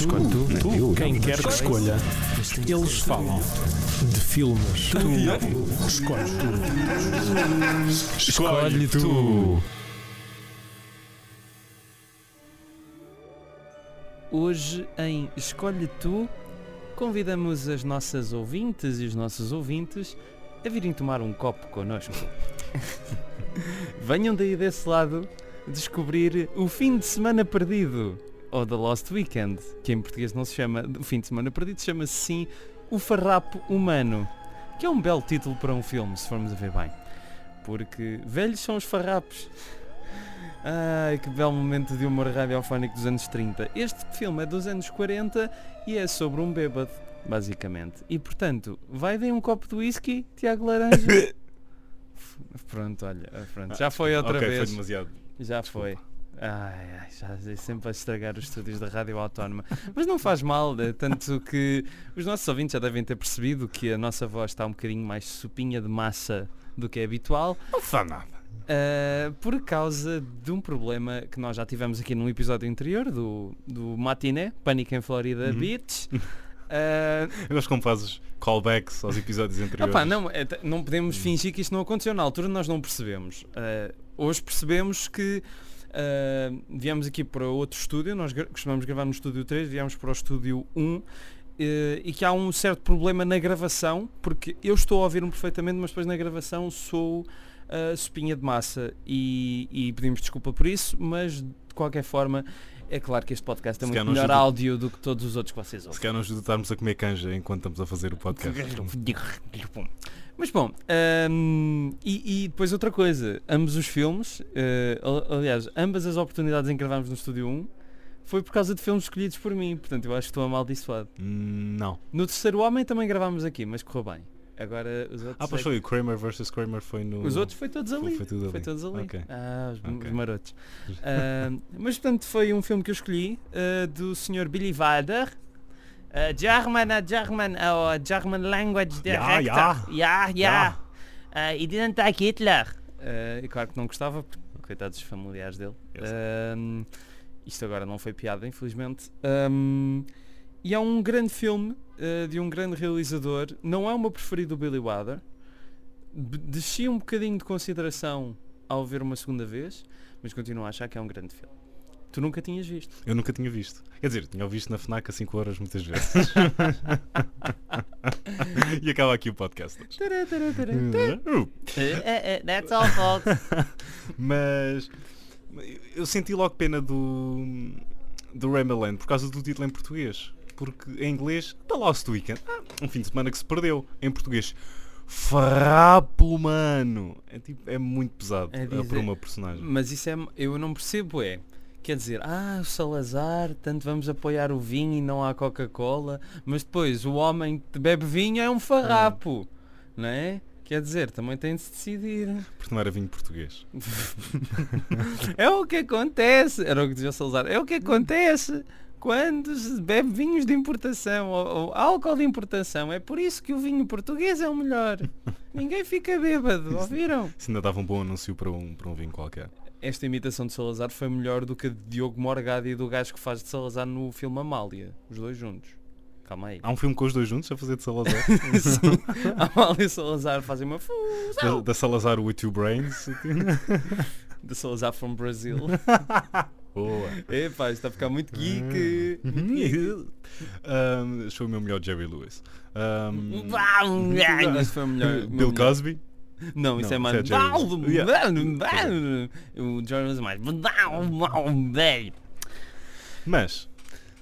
Escolhe tu. Tu, Eu, quem eu. quer que escolha, eles falam de filmes. Tu escolhes tu. Escolhe tu. Hoje em Escolhe Tu, convidamos as nossas ouvintes e os nossos ouvintes a virem tomar um copo connosco. Venham daí desse lado descobrir o fim de semana perdido, ou The Lost Weekend, que em português não se chama o fim de semana perdido, chama-se sim O Farrapo Humano, que é um belo título para um filme, se formos a ver bem. Porque velhos são os farrapos. Ai, que belo momento de humor radiofónico dos anos 30. Este filme é dos anos 40 e é sobre um bêbado, basicamente. E portanto, vai dar um copo de whisky, Tiago Laranja. pronto, olha, pronto, já foi outra ok, vez. foi demasiado. Já foi. Ai, ai, já é sempre a estragar os estúdios da Rádio Autónoma. Mas não faz mal, eh, tanto que os nossos ouvintes já devem ter percebido que a nossa voz está um bocadinho mais supinha de massa do que é habitual. Não faz nada. Uh, por causa de um problema que nós já tivemos aqui num episódio anterior do, do Matiné, Pânico em Florida Uhum. Beach. Uh, Eu gosto como fazes callbacks aos episódios anteriores. opá, não, é, não podemos fingir que isto não aconteceu. Na altura nós não percebemos. Uh, hoje percebemos que uh, viemos aqui para outro estúdio, nós costumamos gravar no estúdio 3, viemos para o estúdio 1 uh, e que há um certo problema na gravação, porque eu estou a ouvir-me perfeitamente, mas depois na gravação sou uh, sopinha de massa e, e pedimos desculpa por isso, mas de qualquer forma é claro que este podcast tem Se muito melhor ajuda- áudio do que todos os outros que vocês Se ouvem. calhar não ajuda a estarmos a comer canja enquanto estamos a fazer o podcast. Mas bom, hum, e, e depois outra coisa, ambos os filmes, al- aliás, ambas as oportunidades em que gravámos no Estúdio 1 foi por causa de filmes escolhidos por mim, portanto eu acho que estou amaldiçoado. Hum, não. No Terceiro Homem também gravámos aqui, mas correu bem. Agora os outros. Ah, pois é foi o Kramer vs. Kramer foi no. Os outros foi todos ali. Foi ali. Foi todos ali. Ok. Ah, os, Ok. os marotos. Ah, mas portanto foi um filme que eu escolhi ah, do Sr. Billy Wilder. ah, German, a German, a German language Ja, director. ja. Ja. Ah, he didn't like Hitler. Ah, e claro que não gostava, porque coitados dos familiares dele. Isto agora não foi piada, infelizmente. Ahm, e é um grande filme ah, de um grande realizador. Não é o meu preferido do Billy Wilder. Desci um bocadinho de consideração ao ver uma segunda vez, mas continuo a achar que é um grande filme. Tu nunca tinhas visto. Eu nunca tinha visto. Quer dizer, tinha visto na FNAC a 5 horas muitas vezes. e acaba aqui o podcast. Uh, That's all, folks. Mas eu senti logo pena do do Rambleland por causa do título em português. Porque em inglês, The Lost Weekend. Ah, um fim de semana que se perdeu. Em português, Farrapo, mano. É, tipo, é muito pesado É é dizer- para uma personagem. Mas isso é. Eu não percebo, é. Quer dizer, ah, o Salazar, tanto vamos apoiar o vinho e não há Coca-Cola, mas depois o homem que bebe vinho é um farrapo, não é? Quer dizer, também tem de se decidir. Porque não era vinho português. É o que acontece, era o que dizia o Salazar, é o que acontece quando se bebe vinhos de importação ou, ou álcool de importação. É por isso que o vinho português é o melhor. Ninguém fica bêbado, ouviram? Isso ainda dava um bom anúncio para um, para um vinho qualquer. Esta imitação de Salazar foi melhor do que a de Diogo Morgado e do gajo que faz de Salazar no filme Amália, os dois juntos. Calma aí. Há um filme com os dois juntos a fazer de Salazar. Sim, Amália e Salazar fazem uma da, fusão da Salazar with two brains. de Salazar from Brazil. Boa. Epá, isto está a ficar muito geek. um, foi o meu melhor Jerry Lewis. Um, Esse foi o melhor. Bill melhor. Cosby. Não, isso Não, é mais. isso é Jerry. Yeah. O Jordan é mais. Mas.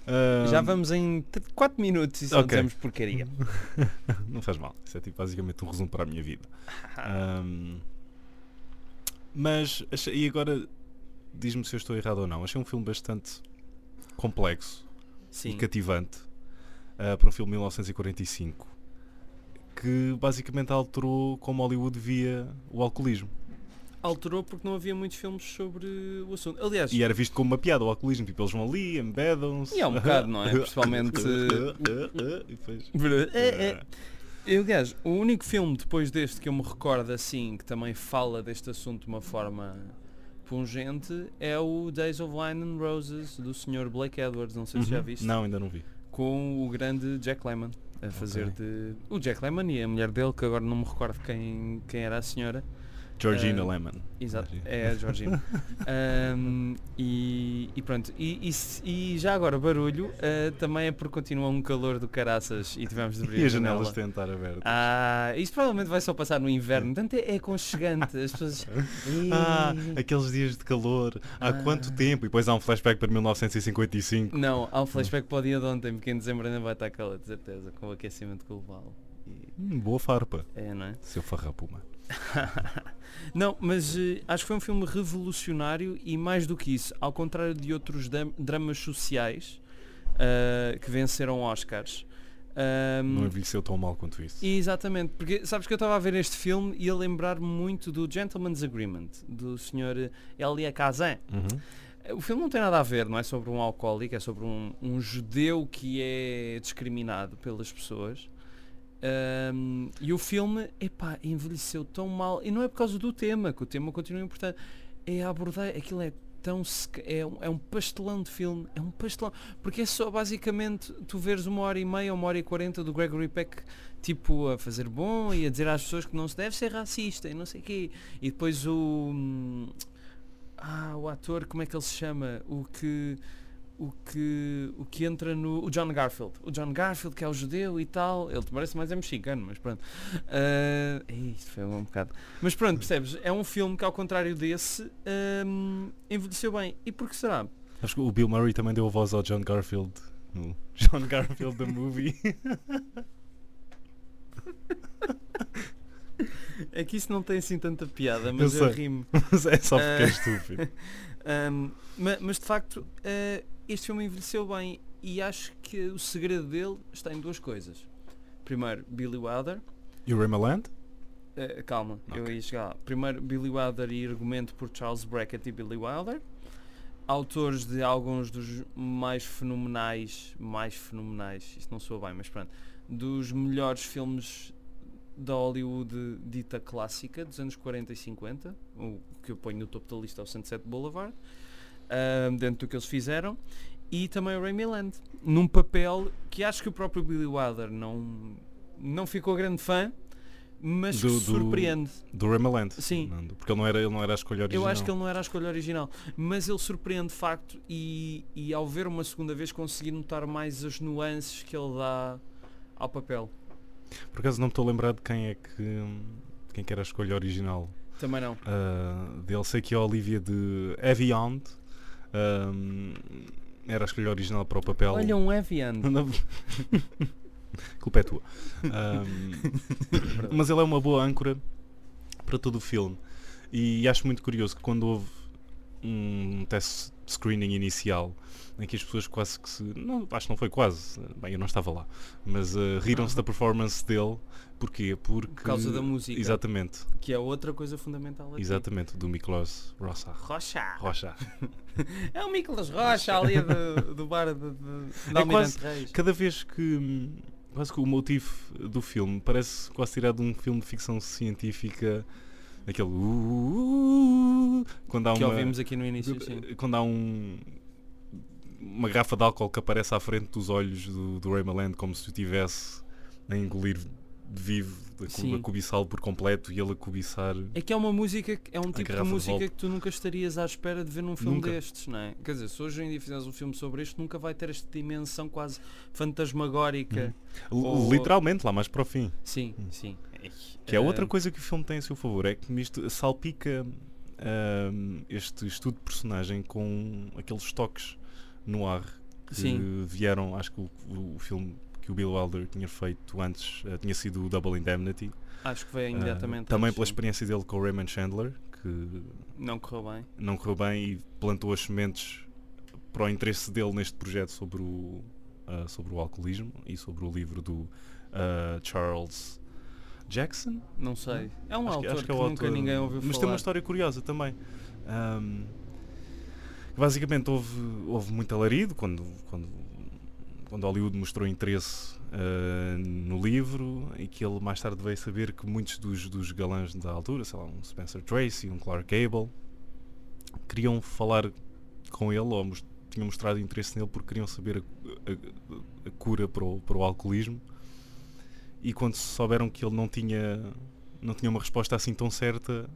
um, Já vamos em 4 minutos e só Ok. dizemos porcaria. Não faz mal. Isso é tipo basicamente um resumo para a minha vida. Um, mas e agora diz-me se eu estou errado ou não. Achei um filme bastante complexo Sim. e cativante uh, para um filme de 1945 que basicamente alterou como Hollywood via o alcoolismo. Alterou porque não havia muitos filmes sobre o assunto. Aliás, E era visto como uma piada o alcoolismo, tipo, eles vão ali, embedam-se. E é um bocado, não é? Principalmente- E depois- É, é. Eu, aliás, o único filme depois deste que eu me recordo assim, que também fala deste assunto de uma forma pungente é o Days of Wine and Roses do Sr. Blake Edwards, não sei se já Uhum. viste, Não, ainda não vi. com o grande Jack Lemmon a fazer de o Jack Lemmon e a mulher dele, que agora não me recordo quem, quem era a senhora. Georgina Eh, Lemon. Exato, é a Georgina. Ahm, e, e pronto, e, e e já agora barulho, ah, também é porque continua um calor do caraças e tivemos de abrir E a as janelas janela. têm de estar abertas. Ah, isto provavelmente vai só passar no inverno, portanto é, é aconchegante, as pessoas... Ah, aqueles dias de calor. Há Ah. quanto tempo? E depois há um flashback para 1955. Não, há um flashback para o dia de ontem, porque em dezembro ainda vai estar calor, de certeza, com o aquecimento global. Hum, boa farpa. é, não é? Seu farrapuma. Não, mas eh, acho que foi um filme revolucionário e mais do que isso, ao contrário de outros dam- dramas sociais ah, que venceram Oscars. ahm, Não envelheceu tão mal quanto isso. Exatamente, porque sabes que eu estava a ver este filme e a lembrar-me muito do Gentleman's Agreement, do Sr. Elia Kazan. Uhum. O filme não tem nada a ver, não é sobre um alcoólico, é sobre um, um judeu que é discriminado pelas pessoas. Ahm, e o filme, epá, envelheceu tão mal. E não é por causa do tema, que o tema continua importante. É abordar, aquilo é tão é um, é um pastelão de filme, é um pastelão, porque é só basicamente tu veres uma hora e meia, uma hora e quarenta do Gregory Peck tipo a fazer bom e a dizer às pessoas que não se deve ser racista e não sei quê. E depois o hum, ah, o ator, como é que ele se chama? O que o que o que entra no o John Garfield. O John Garfield que é o judeu e tal. Ele parece mais é mexicano, mas pronto. Ah, isto foi um bocado. Mas pronto, percebes? É um filme que ao contrário desse hum, envelheceu bem. E por que será? Acho que o Bill Murray também deu a voz ao John Garfield no John Garfield the Movie. É que isso não tem assim tanta piada, mas Eu eu, rimo. Mas é só porque é Ah. estúpido. Um, ma- mas, de facto, eh, este filme envelheceu bem e acho que o segredo dele está em duas coisas. Primeiro, Billy Wilder. E o Raymaland? Eh, calma, eu Ok. ia chegar lá. Primeiro, Billy Wilder e argumento por Charles Brackett e Billy Wilder. Autores de alguns dos mais fenomenais, mais fenomenais, isto não soa bem, mas pronto, dos melhores filmes da Hollywood dita clássica dos anos 40 e 50, o que eu ponho no topo da lista é o Sunset Boulevard, dentro do que eles fizeram, e também o Remy Land, num papel que acho que o próprio Billy Wilder não, não ficou grande fã, mas Do- que do- surpreende. Do Raymaland. Sim. Não, Porque ele não era, ele não era a escolha original. Eu acho que ele não era a escolha original, mas ele surpreende de facto e, e ao ver uma segunda vez consegui notar mais as nuances que ele dá ao papel. Por acaso não me estou a lembrar de quem é que. Quem que era a escolha original Também não. uh, dele. Sei que a Olivia de Evian um, era a escolha original para o papel. Olha um Evian. Não- Culpa é tua. Um, mas ele é uma boa âncora para todo o filme. E acho muito curioso que quando houve um teste screening inicial em que as pessoas quase que se. Não, acho que não foi quase. Bem, eu não estava lá. Mas uh, riram-se da performance dele. Porquê? Porque. Por causa da música, Exatamente. que é outra coisa fundamental aqui. Exatamente. Do Miklos Rocha. Rocha. Rocha. É o Nicolas Rocha ali do, do bar de, de, de É quase- Reis. Cada vez que. Quase que o motivo do filme parece quase tirado de um filme de ficção científica. Aquele. "Uh", quando há Que uma. ouvimos aqui no início, sim. Quando há um. Uma garrafa de álcool que aparece à frente dos olhos do, do Raymaland como se o tivesse a engolir vivo, a, a cobiçá-lo por completo e ele a cobiçar. É que é uma música, é um tipo de de música volta. que tu nunca estarias à espera de ver num filme Nunca. destes, não é? Quer dizer, se hoje em dia fizeres um filme sobre isto, nunca vai ter esta dimensão quase fantasmagórica. L- Ou- Literalmente, lá mais para o fim. Sim, sim. Que é outra Eh, coisa que o filme tem a seu favor, é que misto, salpica ahm, este estudo de personagem com aqueles toques no ar que Sim. vieram, acho que o, o- o filme que o Bill Wilder tinha feito antes eh, tinha sido o Double Indemnity. Acho que veio Ah, imediatamente. também antes, pela sim. experiência dele com o Raymond Chandler, que Não correu bem. não correu bem e plantou as sementes para o interesse dele neste projeto sobre o, ah, sobre o alcoolismo e sobre o livro do ah, Charles Jackson. Não sei. É um Acho que- autor acho que, que é o nunca autor. ninguém ouviu Mas falar. tem uma história curiosa também. Ahm, basicamente houve, houve muito alarido quando, quando, quando Hollywood mostrou interesse ah, no livro e que ele mais tarde veio saber que muitos dos, dos galãs da altura, sei lá, um Spencer Tracy, um Clark Gable, queriam falar com ele, ou tinham mostrado interesse nele porque queriam saber a, a- a cura para o, para o alcoolismo. E quando souberam que ele não tinha, não tinha uma resposta assim tão certa,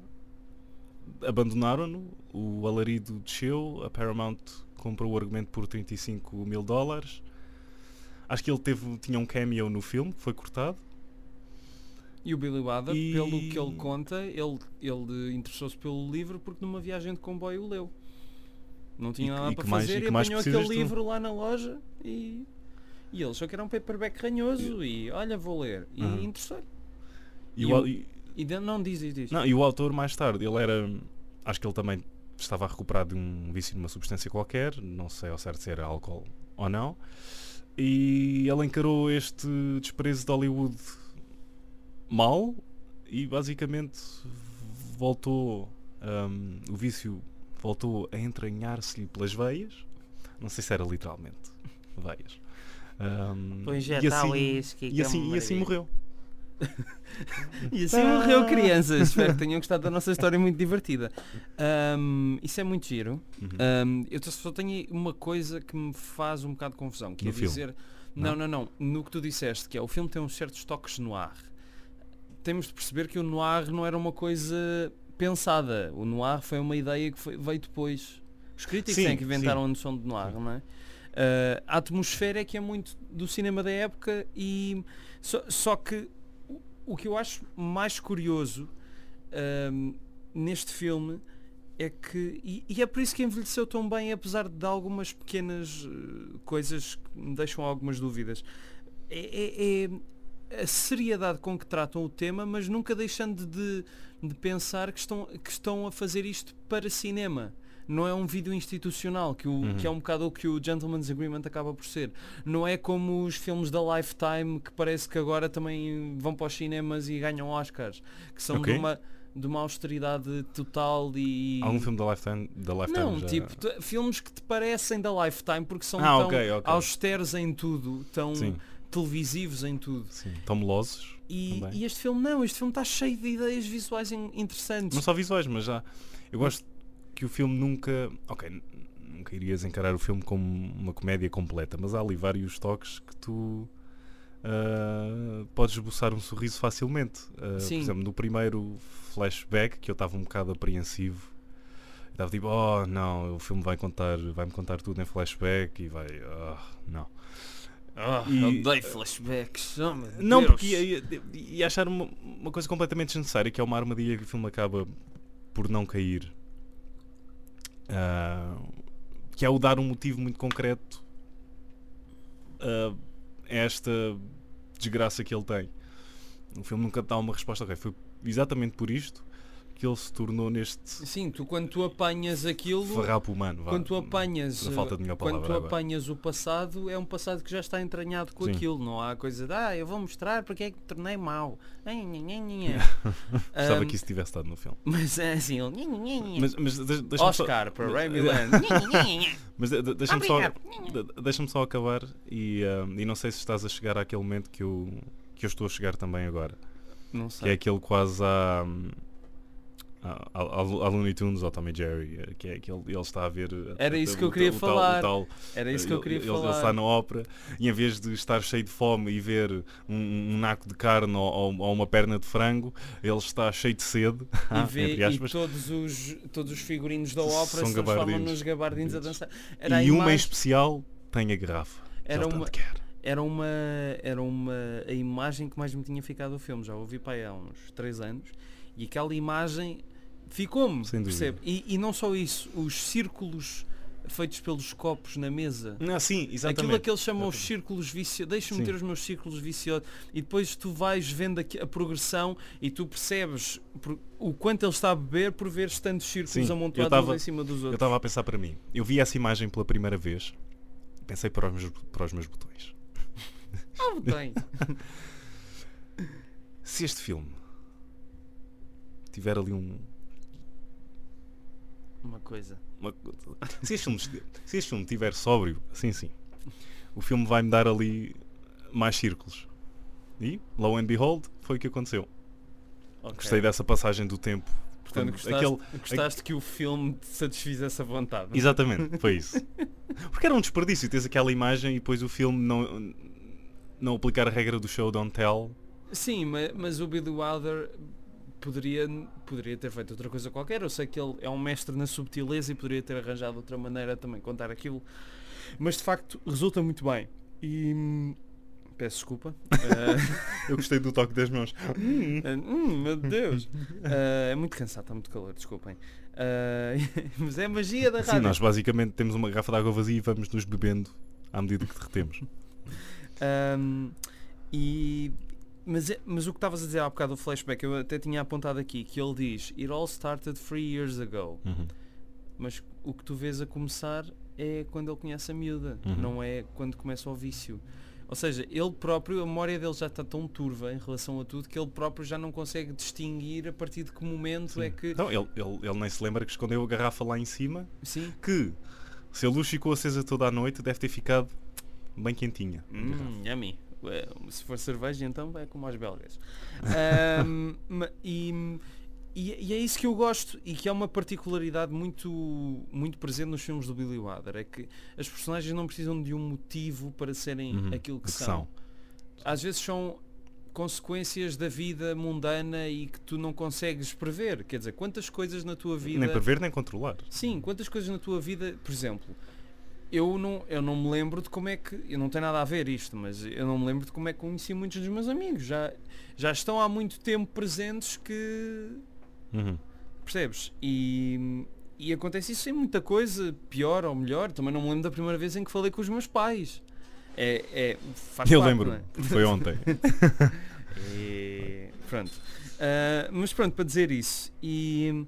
abandonaram-no. O alarido desceu, a Paramount comprou o argumento por 35 mil dólares. Acho que ele teve, tinha um cameo no filme que foi cortado. E o Billy Wilder, E- pelo que ele conta, ele, ele interessou-se pelo livro porque numa viagem de comboio o leu. Não tinha E nada e para que mais- fazer e e, apanhou aquele tu? livro lá na loja e, e ele achou que era um paperback ranhoso e olha, vou ler. E Uhum. interessou-lhe. E, E o, e- E não diz, diz. não, e o autor mais tarde, ele era. Acho que ele também estava a recuperar de um vício de uma substância qualquer, não sei ao certo se era álcool ou não. E ele encarou este desprezo de Hollywood mal e basicamente voltou. hum, o vício voltou a entranhar-se-lhe pelas veias. Não sei se era literalmente veias. Hum, Vou e assim, whisky, que e é assim, e assim morreu. E assim morreu crianças. Espero que tenham gostado da nossa história muito divertida. Ahm, isso é muito giro. Uhum. Ahm, eu só tenho uma coisa que me faz um bocado de confusão, que No é filme? dizer. Não, não, não. No que tu disseste, que é o filme tem uns certos toques noir. Temos de perceber que o noir não era uma coisa pensada. O noir foi uma ideia que foi- veio depois. Os críticos Sim, têm que inventaram sim. a noção de noir, não é? Ah, a atmosfera é que é muito do cinema da época e só, só que o, o que eu acho mais curioso ahm, neste filme é que e, e é por isso que envelheceu tão bem apesar de algumas pequenas eh, coisas que me deixam algumas dúvidas. É, é- é a seriedade com que tratam o tema mas nunca deixando de, de pensar que estão, que estão a fazer isto para cinema não é um vídeo institucional que, o, Uhum. que é um bocado o que o Gentleman's Agreement acaba por ser não é como os filmes da Lifetime que parece que agora também vão para os cinemas e ganham Oscars que são Ok. de uma de uma austeridade total e Algum filme da Lifetime, da Lifetime não, já... tipo, tu- filmes que te parecem da Lifetime porque são Ah, tão ok, ok. austeros em tudo, tão Sim, televisivos em tudo. sim. Tão melosos. E, e este filme não, este filme está cheio de ideias visuais in- interessantes. Não só visuais, mas já. Eu gosto que o filme nunca. Ok, nunca irias encarar o filme como uma comédia completa, mas há ali vários toques que tu. ah, podes esboçar um sorriso facilmente. Ah, por exemplo, no primeiro flashback, que eu estava um bocado apreensivo, estava tipo, oh não, o filme vai contar, vai-me contar tudo em flashback e vai. ah, não. Ah, E- odeio flashbacks. Oh, meu Não, Deus. porque ia, ia- ia achar uma, uma coisa completamente desnecessária, que é uma armadilha que o filme acaba por não cair. Ah, que é o dar um motivo muito concreto ah, a esta desgraça que ele tem. O filme nunca dá uma resposta. Ok, foi exatamente por isto que ele se tornou neste Sim, tu quando tu apanhas aquilo, farrapo humano. vá. quando tu apanhas, falta de melhor quando tu palavra agora. apanhas o passado, é um passado que já está entranhado com Sim. aquilo, não há coisa de ah, eu vou mostrar porque é que me tornei mau. Gostava Ahm, que isso tivesse estado no filme. Mas é assim, ele. Mas, mas deixa- deixa-me só- Oscar para Ray Milland. Mas de- de- deixa-me só, Obrigado. de- deixa-me só acabar e, ah, e não sei se estás a chegar àquele momento que eu, que eu estou a chegar também agora. Não Que é sei. aquele quase à, à, à, à Looney Tunes ou Tommy Jerry. eh, Que é que ele, ele está a ver. eh, Era isso que eu queria falar. Era isso que eu queria ele, falar. Ele está na ópera e em vez de estar cheio de fome e ver um, um naco de carne ou, ou- uma perna de frango, ele está cheio de sede. e, vê, e todos os, todos os figurinos da ópera São se transformam nos gabardins a dançar. Era a e uma em especial tem a garrafa. Era uma, era uma era uma a imagem que mais me tinha ficado do filme já ouvi para aí há uns 3 anos e aquela imagem ficou-me percebe e, e não só isso os círculos feitos pelos copos na mesa Não, sim, exatamente. Aquilo que eles chamam os círculos viciosos, deixa-me ter os meus círculos viciosos e depois tu vais vendo a progressão e tu percebes o quanto ele está a beber por ver tantos círculos Sim, eu amontoados tava- em cima dos Eu outros. estava a pensar para mim. Eu vi essa imagem pela primeira vez. Pensei para os meus, para os meus botões. Ah, bem. Se este filme tiver ali um. Uma coisa. uma- se, este filme, se este filme tiver sóbrio, sim, sim. O filme vai-me dar ali mais círculos. E, low and behold, foi o que aconteceu. Ok. Gostei dessa passagem do tempo Portanto, Quando gostaste, aquele- gostaste que o filme te satisfizesse a vontade. Exatamente, foi isso. Porque era um desperdício, tens aquela imagem e depois o filme não, não aplicar a regra do show don't tell. Sim, mas, mas o Billy Wilder poderia, poderia ter feito outra coisa qualquer. Eu sei que ele é um mestre na subtileza e poderia ter arranjado outra maneira também contar aquilo. Mas de facto resulta muito bem. E hum, peço desculpa. Ah, Eu gostei do toque das mãos. hum, meu Deus. Ah, é muito cansado, está muito calor, desculpem. Ah, mas é a magia da rádio. Sim, nós basicamente temos uma garrafa de água vazia e vamos nos bebendo à medida que derretemos. Ahm, e, mas, é- mas o que estavas a dizer há bocado do flashback, eu até tinha apontado aqui, que ele diz It all started three years ago. Uhum. Mas o que tu vês a começar é quando ele conhece a miúda, Uhum. não é quando começa o vício. Ou seja, ele próprio, a memória dele já está tão turva em relação a tudo que ele próprio já não consegue distinguir a partir de que momento é que. Então, ele, ele, ele nem se lembra que escondeu a garrafa lá em cima, Sim. que se a luz ficou acesa toda a noite deve ter ficado bem quentinha. Hum. Ué, Se for cerveja então vai como aos belgas. E, e, e é isso que eu gosto e que é uma particularidade muito, muito presente nos filmes do Billy Wilder, é que as personagens não precisam de um motivo para serem Uhum, aquilo que que são. são. Às vezes são consequências da vida mundana e que tu não consegues prever. Quer dizer, quantas coisas na tua vida Nem prever nem controlar. Sim, quantas coisas na tua vida, por exemplo, eu não, eu não me lembro de como é que, eu não tem nada a ver isto, mas eu não me lembro de como é que conheci muitos dos meus amigos. Já, já estão há muito tempo presentes que, Uhum. percebes? E, e acontece isso em muita coisa, pior ou melhor. Também não me lembro da primeira vez em que falei com os meus pais. É, é, faz Eu parte, lembro, é? foi ontem. E, pronto. Ah, mas pronto, para dizer isso. E,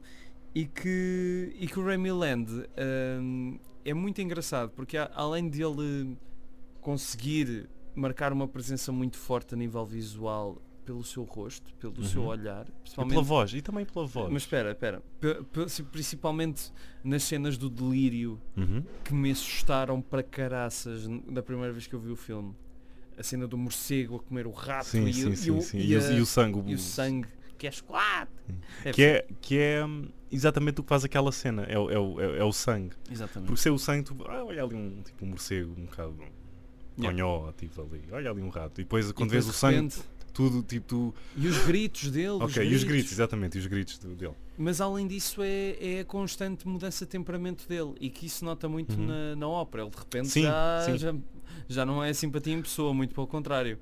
e, que, e que o Remy Land ah, é muito engraçado porque além de ele conseguir marcar uma presença muito forte a nível visual pelo seu rosto, pelo seu Uhum. olhar, E principalmente pela voz, e também pela voz. mas espera, espera. Principalmente nas cenas do delírio Uhum. que me assustaram para caraças da primeira vez que eu vi o filme. A cena do morcego a comer o rato Sim, e, sim, e sim. e E, o, a- e o sangue. e o sangue que é chocolate. Que é, que é hum, exatamente o que faz aquela cena. É, o- é, o- é, é o sangue. Exatamente. Porque se é o sangue, tu. Ah, olha ali um, tipo, um morcego, um bocado. Yeah. Tonhó, tipo ali. Olha ali um rato. E depois, E quando depois, vês o de sangue, repente- tudo tipo. Tu... E os gritos dele. Ok, e os gritos, exatamente. E os gritos dele. Mas além disso é, é a constante mudança de temperamento dele e que isso nota muito Uhum. na, na ópera. Ele de repente Sim, já, sim. já, já não é simpatia em pessoa, muito pelo contrário.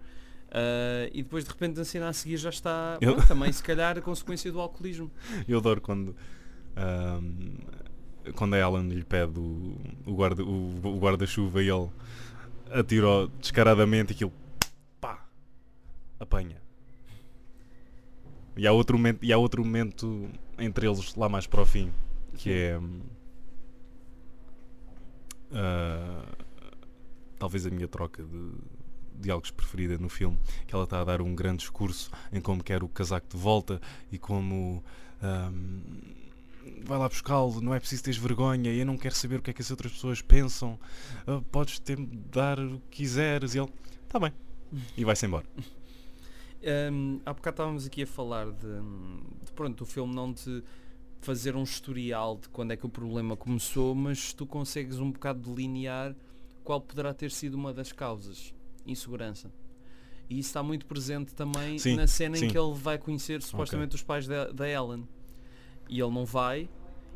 Ah, e depois de repente a cena a seguir já está Eu- bom, também se calhar a consequência do alcoolismo. Eu adoro quando. Ahm, quando a Ellen lhe pede o, o guarda- o- o guarda-chuva e ele atira descaradamente e aquilo. pá! apanha. E há outro momento, e há outro momento entre eles lá mais para o fim que é. ah, talvez a minha troca de diálogos preferida no filme, que ela está a dar um grande discurso em como quer o casaco de volta e como ahm, vai lá buscá-lo, não é preciso teres vergonha, eu não quero saber o que é que as outras pessoas pensam, ah, podes ter dar o que quiseres e ele, está bem, e vai-se embora. Um, há bocado estávamos aqui a falar de, de pronto, o filme não te fazer um historial de quando é que o problema começou, mas tu consegues um bocado delinear qual poderá ter sido uma das causas. Insegurança. E isso está muito presente também Sim, na cena sim. em que ele vai conhecer supostamente os pais da, da Ellen. E ele não vai.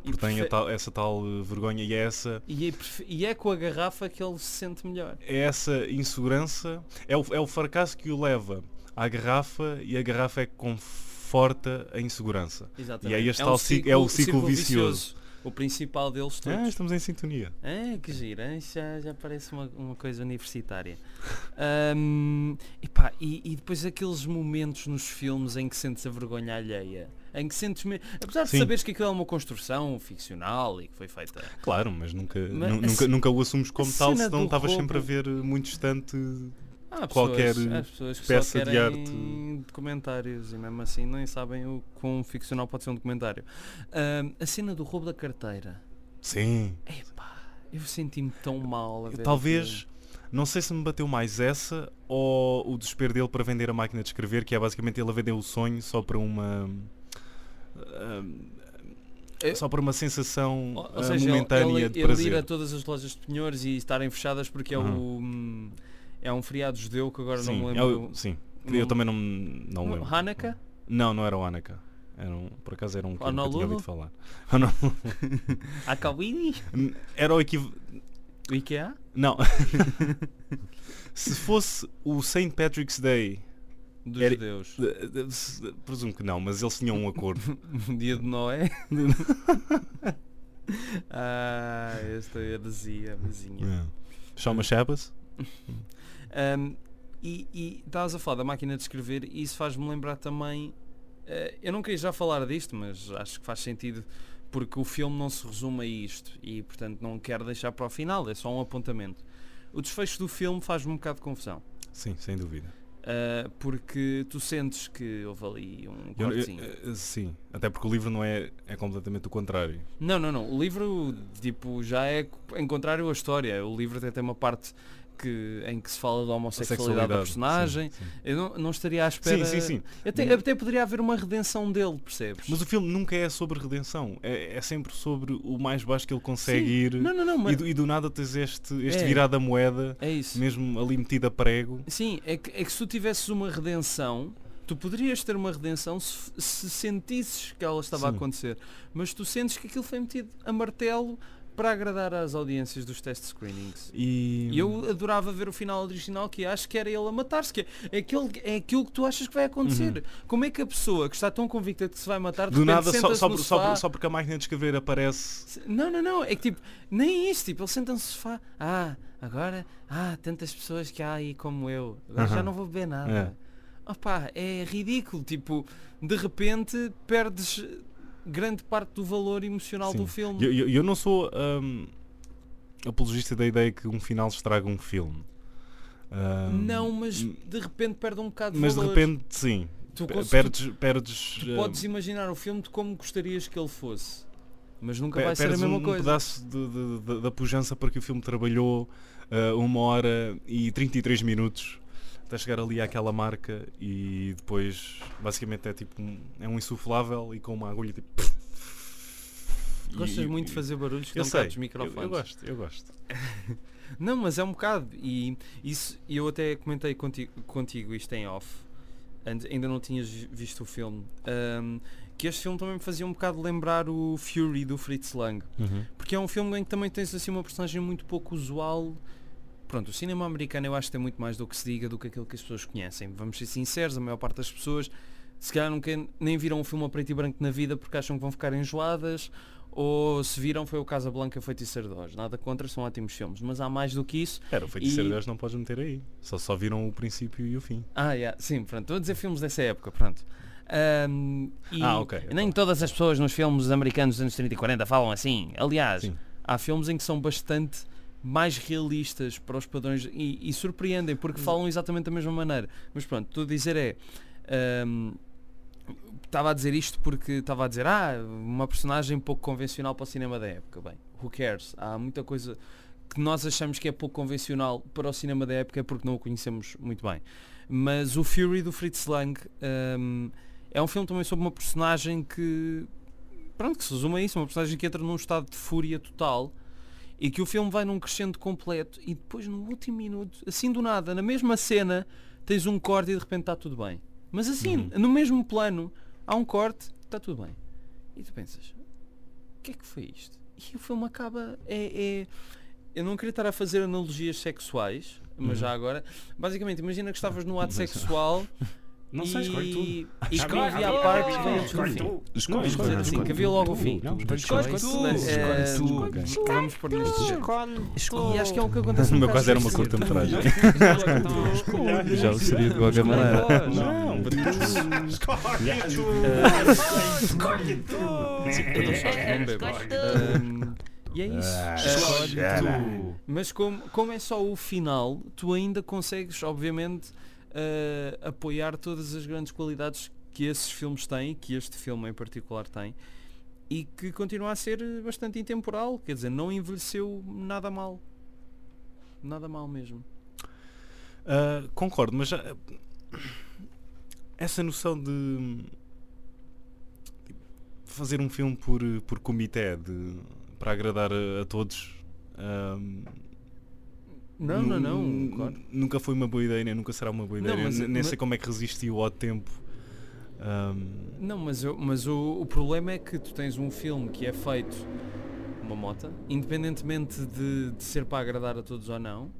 E, Porque tem prefe- essa tal eh, vergonha e é essa, e, é e é com a garrafa que ele se sente melhor. é essa insegurança, é o, é o fracasso que o leva à garrafa e a garrafa é que conforta a insegurança. Exatamente. E é este tal ci- é o ciclo vicioso. O principal deles todos. Ah, estamos em sintonia. Ah, que giro, ah, já, já parece uma, uma coisa universitária. Ahm, epá, e, e depois aqueles momentos nos filmes em que sentes a vergonha alheia, em que sentes me... apesar de Sim. saberes que aquilo é uma construção ficcional e que foi feita. Claro, mas nunca, Mas nu- nunca, nunca o assumes como tal, senão estavas roubo- sempre a ver muito distante. Há Qualquer pessoas, peça de arte. documentários e mesmo assim nem sabem o quão ficcional pode ser um documentário. Ahm, a cena do roubo da carteira. Sim. Epá, eu senti-me tão mal a ver Talvez, não sei se me bateu mais essa ou o desespero dele para vender a máquina de escrever, que é basicamente ele a vender o sonho só para uma. Só por uma sensação Ou, ou ah, seja, ele- momentânea ele, de ele prazer. ir a todas as lojas de penhores e estarem fechadas porque é o. hum, É um feriado judeu que agora sim, não me é o- lembro. sim. eu também não, não lembro. Hanukkah? Não, não era o Hanukkah. Era um, por acaso era um que eu tinha ouvido falar. Honolulu. Hakawini? Era o equivalente. O IKEA? Não. Se fosse o St. Patrick's Day, Dos Era- judeus. presumo que não, mas eles tinham um acordo. Dia de Noé? ah, esta heresia, vizinha. Shoma Shabbos? Um, e e estavas a falar da máquina de escrever e isso faz-me lembrar também. eh, eu não queria já falar disto, mas acho que faz sentido porque o filme não se resume a isto e portanto não quero deixar para o final, é só um apontamento. O desfecho do filme faz-me um bocado de confusão. Sim, sem dúvida. Eh, porque tu sentes que houve ali um Eu- eu- cortezinho. eh, sim, até porque o livro não é, é completamente o contrário. Não, não, não. O livro tipo, já é em contrário à história. O livro até tem uma parte que, em que se fala da A homossexualidade da personagem. sim, sim. Eu não, não estaria à espera. Sim, sim, sim. Até, até poderia haver uma redenção dele, percebes? Mas o filme nunca é sobre redenção. É, é sempre sobre o mais baixo que ele consegue ir. Não, não, não, E, mas do, e do nada tens este, este É. virado da moeda, é isso. mesmo ali metido a prego. Sim, é que, é que se tu tivesses uma redenção, tu poderias ter uma redenção se, se sentisses que ela estava a Sim. acontecer. Mas tu sentes que aquilo foi metido a martelo para agradar às audiências dos test screenings. E, eu adorava ver o final original que acho que era ele a matar-se. Que é, é, aquele, é aquilo que tu achas que vai acontecer. Como é que a pessoa que está tão convicta de que se vai matar do nada, só, senta-se só, por- só, por- só porque a máquina de escrever aparece. Não, não, não. É que tipo, nem isso. Tipo, ele senta no sofá. Ah, agora, ah, tantas pessoas que há aí como eu. Agora já Aham. não vou beber nada. Opa, é ridículo. Tipo, de repente perdes grande parte do valor emocional Sim. do filme. Eu, eu, eu não sou hum, apologista da ideia que um final estraga um filme. Hum, Não, mas de repente perde um bocado de mas de valor. repente, sim. tu, pe- cons- Perdes. perdes tu hum, podes imaginar o filme de como gostarias que ele fosse. Mas nunca vai ser a perdes mesma um, coisa. um pedaço de- de- de- da pujança porque o filme trabalhou uh, uma hora e 33 minutos até chegar ali àquela marca e depois basicamente é tipo um, é um insuflável e com uma agulha tipo Gostas E- muito de fazer barulhos que eu sei, cá dos eu, microfones. eu gosto, eu gosto. Não, mas é um bocado. E isso, eu até comentei contigo, contigo isto em off. Ainda não tinhas vi- visto o filme. ahm, que este filme também me fazia um bocado lembrar o Fury do Fritz Lang. Porque é um filme em que também tens assim uma personagem muito pouco usual. Pronto, o cinema americano eu acho que tem muito mais do que se diga do que aquilo que as pessoas conhecem. Vamos ser sinceros, a maior parte das pessoas se calhar nunca nem viram um filme a preto e branco na vida porque acham que vão ficar enjoadas ou se viram foi o Casa Blanca Feiticeiro de Oz. Nada contra, são ótimos filmes, mas há mais do que isso. Era, o feiticeiro E- de Deus não podes meter aí. Só, só viram o princípio e o fim. Ah, yeah, sim, pronto, estou a dizer filmes dessa época, pronto. E Ah, ok, Nem todas as pessoas nos filmes americanos dos anos 30 e 40 falam assim. Aliás, Sim. há filmes em que são bastante mais realistas para os padrões e, e surpreendem porque falam exatamente da mesma maneira. Mas pronto, estou a dizer é. ahm, Estava a dizer isto porque estava a dizer, ah, uma personagem pouco convencional para o cinema da época. Bem, who cares? Há muita coisa que nós achamos que é pouco convencional para o cinema da época é porque não o conhecemos muito bem. Mas o Fury do Fritz Lang ahm, é um filme também sobre uma personagem que pronto, que se resume a isso, uma personagem que entra num estado de fúria total e que o filme vai num crescendo completo e depois no último minuto, assim do nada, na mesma cena, tens um corte e de repente está tudo bem. Mas assim, Uhum. no mesmo plano, há um corte, está tudo bem. E tu pensas, o que é que foi isto? E o filme acaba, é, é- eu não queria estar a fazer analogias sexuais, mas Uhum. já agora, basicamente, imagina que estavas no ato sexual Não sei, escolhe tudo. e que Escolhe a parte que veio Escolhe tudo. Escolhe, Vamos dizer assim, que havia logo o fim. Escolhe eh, Escolhe tudo. ok. Vamos por neste. Escolhe. E acho que é o que acontece No no meu caso era uma curta-metragem. Já o seria de qualquer maneira. Não, Escolhe que não bebo. Ahm, E é isso. Ah, escolhe tu. mas como é só o final, tu ainda consegues, obviamente, ah, apoiar todas as grandes qualidades que esses filmes têm, que este filme em particular tem, e que continua a ser bastante intemporal. Quer dizer, não envelheceu nada mal. Nada mal mesmo. Uh, concordo, mas já, essa noção de fazer um filme por, por comitê de, para agradar a, a todos. ahm, Não, não, não. claro. Nunca foi uma boa ideia, nem nunca será uma boa Não, ideia. mas- Nem- mas- sei como é que resistiu ao tempo. Ahm, Não, mas, eu- mas o, o problema é que tu tens um filme que é feito uma mota, independentemente de, de ser para agradar a todos ou não,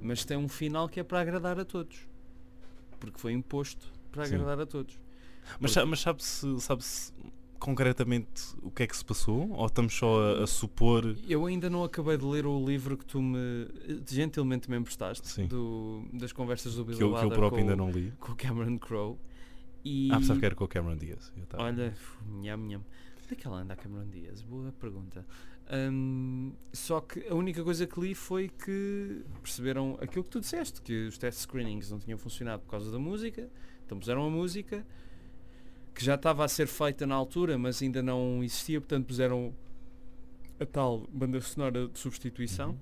mas tem um final que é para agradar a todos. Porque foi imposto para Sim. agradar a todos. mas sa- mas sabe-se sabe concretamente o que é que se passou? Ou estamos só a, a supor. Eu ainda não acabei de ler o livro que tu me gentilmente me emprestaste do- das conversas do Bill Que eu, que eu próprio com, ainda não li. com o Cameron Crowe. E Ah, pensava que era com o Cameron Diaz. Olha, nham nham. Onde é que ela anda a Cameron Diaz? Boa pergunta. Hum, só que a única coisa que li foi que perceberam aquilo que tu disseste, que os test screenings não tinham funcionado por causa da música, então puseram a música que já estava a ser feita na altura, mas ainda não existia, portanto puseram a tal banda sonora de substituição Uhum.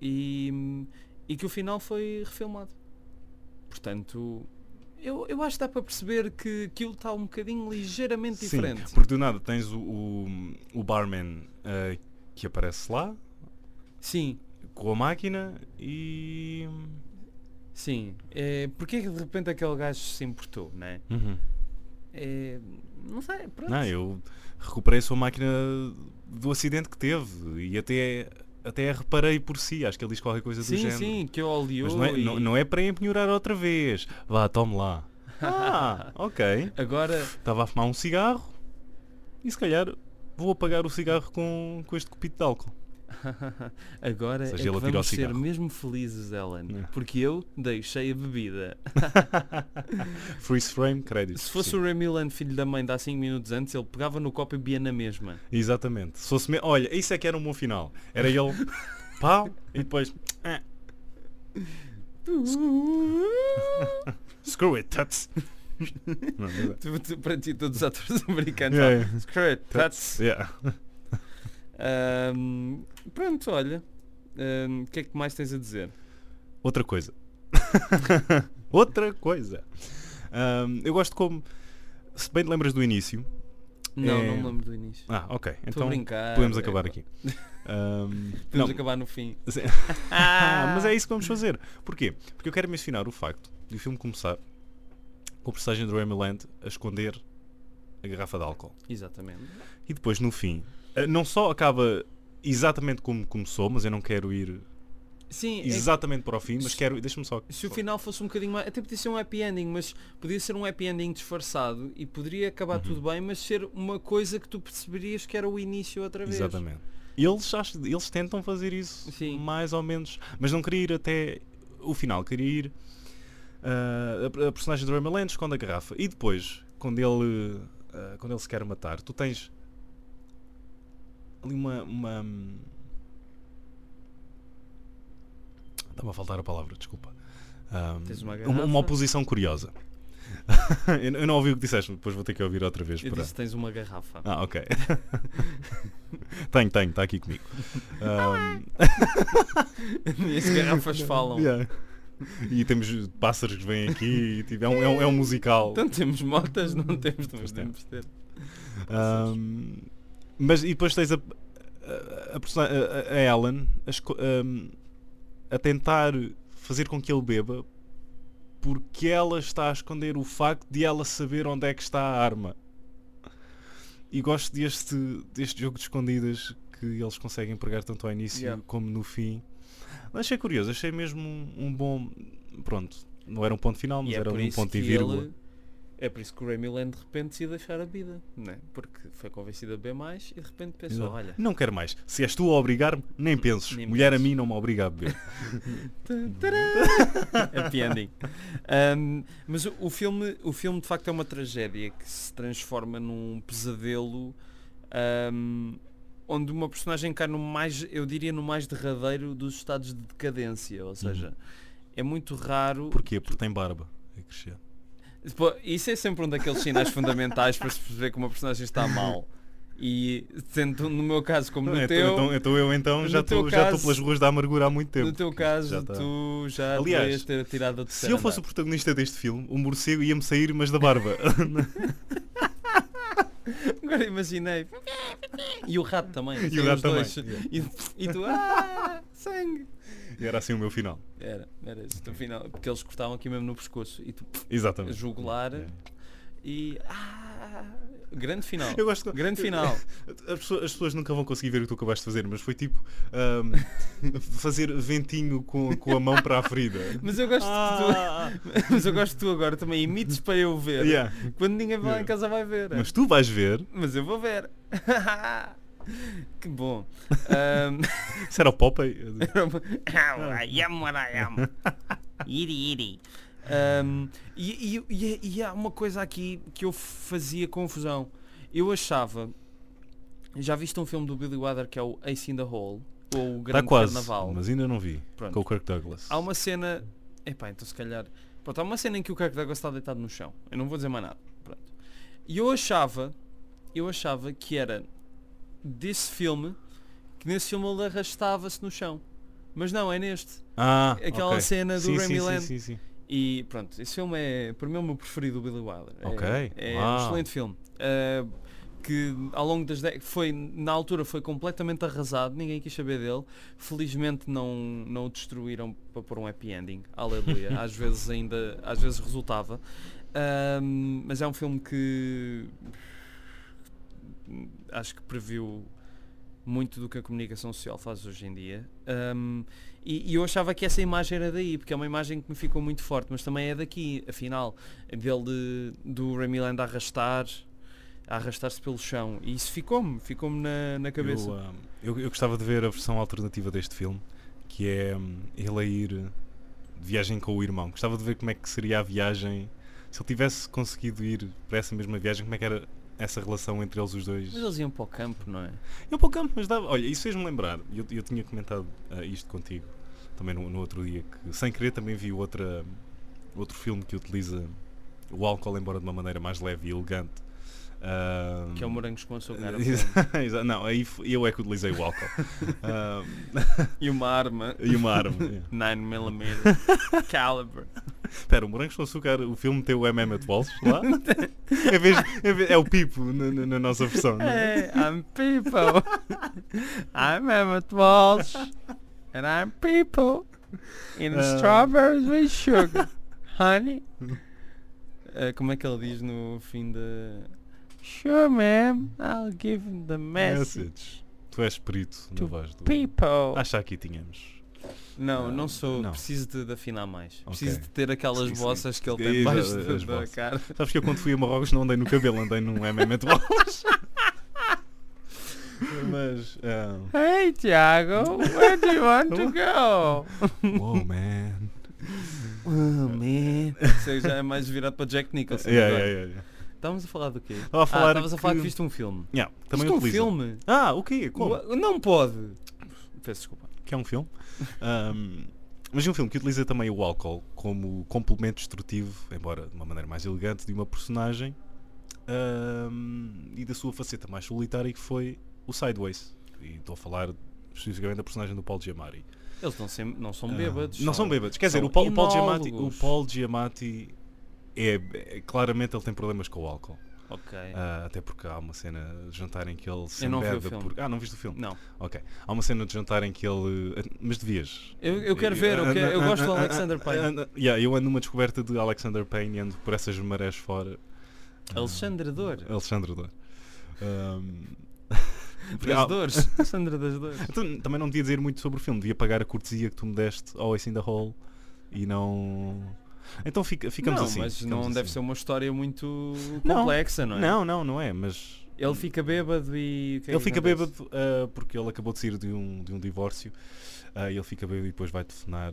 e, e que o final foi refilmado. Portanto, eu, eu acho que dá para perceber que aquilo está um bocadinho ligeiramente Sim, diferente. porque do nada tens o, o, o barman eh, que aparece lá Sim, com a máquina e. sim. É, porque é que de repente aquele gajo se importou, não é? É, não sei, pronto. Não, eu recuperei a sua máquina do acidente que teve e até, até a reparei por si. Acho que ele diz qualquer coisa do sim, género. sim, que eu oleou Mas não é, e- não, não é para empenhorar outra vez. Vá, tome lá. Ah, ok. Agora, Estava a fumar um cigarro e se calhar vou apagar o cigarro com, com este copito de álcool. agora Ou é seja, que vamos ser mesmo felizes, Ellen, É. porque eu deixei a bebida. Freeze frame, crédito. Se fosse Sim. o Remy Land, filho da mãe, de há 5 minutos antes, ele pegava no copo e bebia na mesma. Exatamente. Se fosse me- Olha, isso é que era um bom final. Era ele, pau, e depois. "Ah, Screw it, tuts. Não, não dá. Tu- tu- Para ti, todos os atores americanos. Yeah, yeah. Screw it, that's Yeah. Ahm, pronto, olha. O que é que mais tens a dizer? Outra coisa. Outra coisa. Ahm, eu gosto como. Se bem te lembras do início. Não, É- não me lembro do início. Ah, ok. Estou Então podemos é, acabar pá. aqui. Podemos acabar no fim. Ah, mas é isso que vamos fazer. Porquê? Porque eu quero mencionar o facto de o filme começar com o personagem do Remy Land a esconder a garrafa de álcool. Exatamente. E depois, no fim, não só acaba exatamente como começou, mas eu não quero ir Sim, é exatamente para o fim, mas se- quero. Deixa-me só. que se o final fosse um bocadinho mais. Até podia ser um happy ending, mas podia ser um happy ending disfarçado e poderia acabar Uhum. tudo bem, mas ser uma coisa que tu perceberias que era o início outra vez. Exatamente. Eles, acho, eles tentam fazer isso Sim. mais ou menos, mas não queria ir até o final, queria ir. ah, a, a personagem do Remy esconde a garrafa e depois, quando ele, ah, quando ele se quer matar, tu tens ali uma. uma Estava a faltar a palavra, desculpa. Tens uma uma, uma oposição curiosa. eu, não ouvi o que disseste, depois vou ter que ouvir outra vez. Eu para... disse tens uma garrafa. Ah, ok. tenho, tenho, está aqui comigo. Um, e as garrafas falam. yeah. E temos pássaros que vêm aqui e tipo, é, um, é, um, é um musical. Então temos motas, não temos, mas temos ter. Um, mas e depois tens a, a, a, a- Ellen a, esco- um, a tentar fazer com que ele beba porque ela está a esconder o facto de ela saber onde é que está a arma. E gosto deste, deste jogo de escondidas que eles conseguem pregar tanto ao início Yeah. como no fim. Mas achei curioso, achei mesmo um, um bom. Pronto, não era um ponto final, mas era um ponto e vírgula. ele- É por isso que o Remy Land de repente decidiu deixar a vida, não é? Porque foi convencido a beber mais e de repente pensou, Exato. olha, Não quero mais. Se és tu a obrigar-me, nem penses. Nem Mulher penses. a mim não me obriga a beber. happy ending. Um, mas o, o filme, o filme de facto é uma tragédia que se transforma num pesadelo um, onde uma personagem cai no mais, eu diria, no mais derradeiro dos estados de decadência. Ou seja, é muito raro. Porquê? Porque tem barba a crescer. Isso é sempre um daqueles sinais fundamentais para se perceber que uma personagem está mal. E sendo no meu caso como no Então, teu, então, então eu então já estou já pelas ruas da amargura há muito tempo. no teu Já caso está. tu já Aliás, ter tirado a Se eu fosse o protagonista deste filme, o morcego ia-me sair, mas da barba. Agora imaginei. E o rato também. E o gato os também. dois. yeah. E, e tu, ah, sangue. E era assim o meu final. Era, era isso, no final. Porque eles cortavam aqui mesmo no pescoço. E tu, Exatamente. jugular. Yeah. E. Ah, grande final. Eu gosto Grande final. As pessoas, as pessoas nunca vão conseguir ver o que tu acabaste de fazer, mas foi tipo ahm, fazer ventinho com, com a mão para a ferida. Mas eu gosto Ah, que tu. Mas eu gosto que tu agora também imites para eu ver. yeah. Quando ninguém vai lá em Yeah. casa vai ver. Mas tu vais ver. Mas eu vou ver. que bom. Ahm, Isso era o Popeye. I am what I am. Iri, iri. Um, e, e- e- há uma coisa aqui que eu fazia confusão. Eu achava. Já viste um filme do Billy Wilder que é o Ace in the Hole? Ou o Está Grande Tá quase, Carnaval? mas ainda não vi. Pronto. Com o Kirk Douglas. Há uma cena. Epá, então se calhar. Pronto, há uma cena em que o Kirk Douglas está deitado no chão. Eu não vou dizer mais nada. Pronto. E eu achava. Eu achava que era desse filme. Que nesse filme ele arrastava-se no chão. Mas não, é neste. Ah, Aquela ok. cena do sim, Remy sim, Land. sim, sim, sim. E pronto, esse filme é para mim é o meu preferido do Billy Wilder. É, Ok, É um uau. excelente filme. Uh, que ao longo das décadas foi na altura foi completamente arrasado, ninguém quis saber dele. Felizmente não não o destruíram para pôr um happy ending. Aleluia. às vezes ainda às vezes resultava. Um, mas é um filme que acho que previu muito do que a comunicação social faz hoje em dia. Um, e, e eu achava que essa imagem era daí, porque é uma imagem que me ficou muito forte, mas também é daqui, afinal, dele de, do Remy Land a arrastar, a arrastar-se pelo chão. E isso ficou-me, ficou-me na, na cabeça. Eu, eu, eu gostava de ver a versão alternativa deste filme, que é hum, ele a ir de viagem com o irmão. Gostava de ver como é que seria a viagem. Se ele tivesse conseguido ir para essa mesma viagem, como é que era essa relação entre eles os dois? Mas eles iam para o campo, não é? É um pouco campo, mas dava. Olha, isso fez-me lembrar. Eu, eu tinha comentado ah, isto contigo também no, no outro dia, que sem querer também vi outra, outro filme que utiliza o álcool, embora de uma maneira mais leve e elegante. Ah, Que é o Morangos com Açúcar. Exa- Não, aí eu é que utilizei o álcool. Ah, e uma arma e uma arma. yeah. 9mm caliber. Espera, o Morangos com Açúcar, o filme tem o M. Emmett Walsh lá? Em vez- vez- é o Pipo na, na- na nossa versão. não é? Hey, I'm people. I'm Emmett Walsh. And I'm people. In Ah. strawberries with sugar. Honey. Uh, como é que ele diz no fim da. Sure, ma'am. I'll give him the message. Message. Tu és perito na voz do. People. Acho que aqui tínhamos. Não, Ah, não sou. não. Preciso de, de afinar mais. Ok. Preciso de ter aquelas Sim, sim. bossas que ele tem debaixo as da- da cara. Sabes que eu quando fui a Marrocos não andei no cabelo, andei num M. Emmett Walsh. Mas. ah, Hey, Tiago. Where do you want to go? Wow, man. Oh, man. Isso já é mais virado para Jack Nicholson. Yeah, agora. yeah, yeah, yeah. Estávamos a falar do quê? Estava a ah, falar estavas a falar que que- viste um filme. Yeah, também Viste um utiliza. filme? Ah, o quê? Como? Não pode. Peço desculpa. que é um filme. Ahm, mas é um filme que utiliza também o álcool como complemento destrutivo, embora de uma maneira mais elegante, de uma personagem ahm, e da sua faceta mais solitária que foi o Sideways. E estou a falar especificamente da personagem do Paul Giamatti. Eles não, sem- não são Ah, bêbados. não são bêbados. Quer dizer, são o Paul, o Paul Giamatti, o. Paul Giamatti é, é- claramente ele tem problemas com o álcool. Ok. Ah, até porque há uma cena de jantar em que ele se Eu não embeda por- Ah, não viste o filme? Não. Ok. Há uma cena de jantar em que ele. Mas devias. Eu, eu quero ver, eu, quero- eu gosto do Alexander Payne. Yeah, eu ando numa descoberta de Alexander Payne e ando por essas marés fora. Alexandre Dor. Alexandre Dor. Um, porque Das dores. Alexandre das dores. Então, também não devia dizer muito sobre o filme, devia pagar a cortesia que tu me deste ao Ace in the Hole e não. Então fica, ficamos não, assim. mas ficamos não deve assim. ser uma história muito Não. complexa, não é? Não, não, não é, mas. Ele fica bêbado e. é Ele fica bêbado ah, porque ele acabou de sair de um, de um divórcio. E ele fica bêbado e depois vai telefonar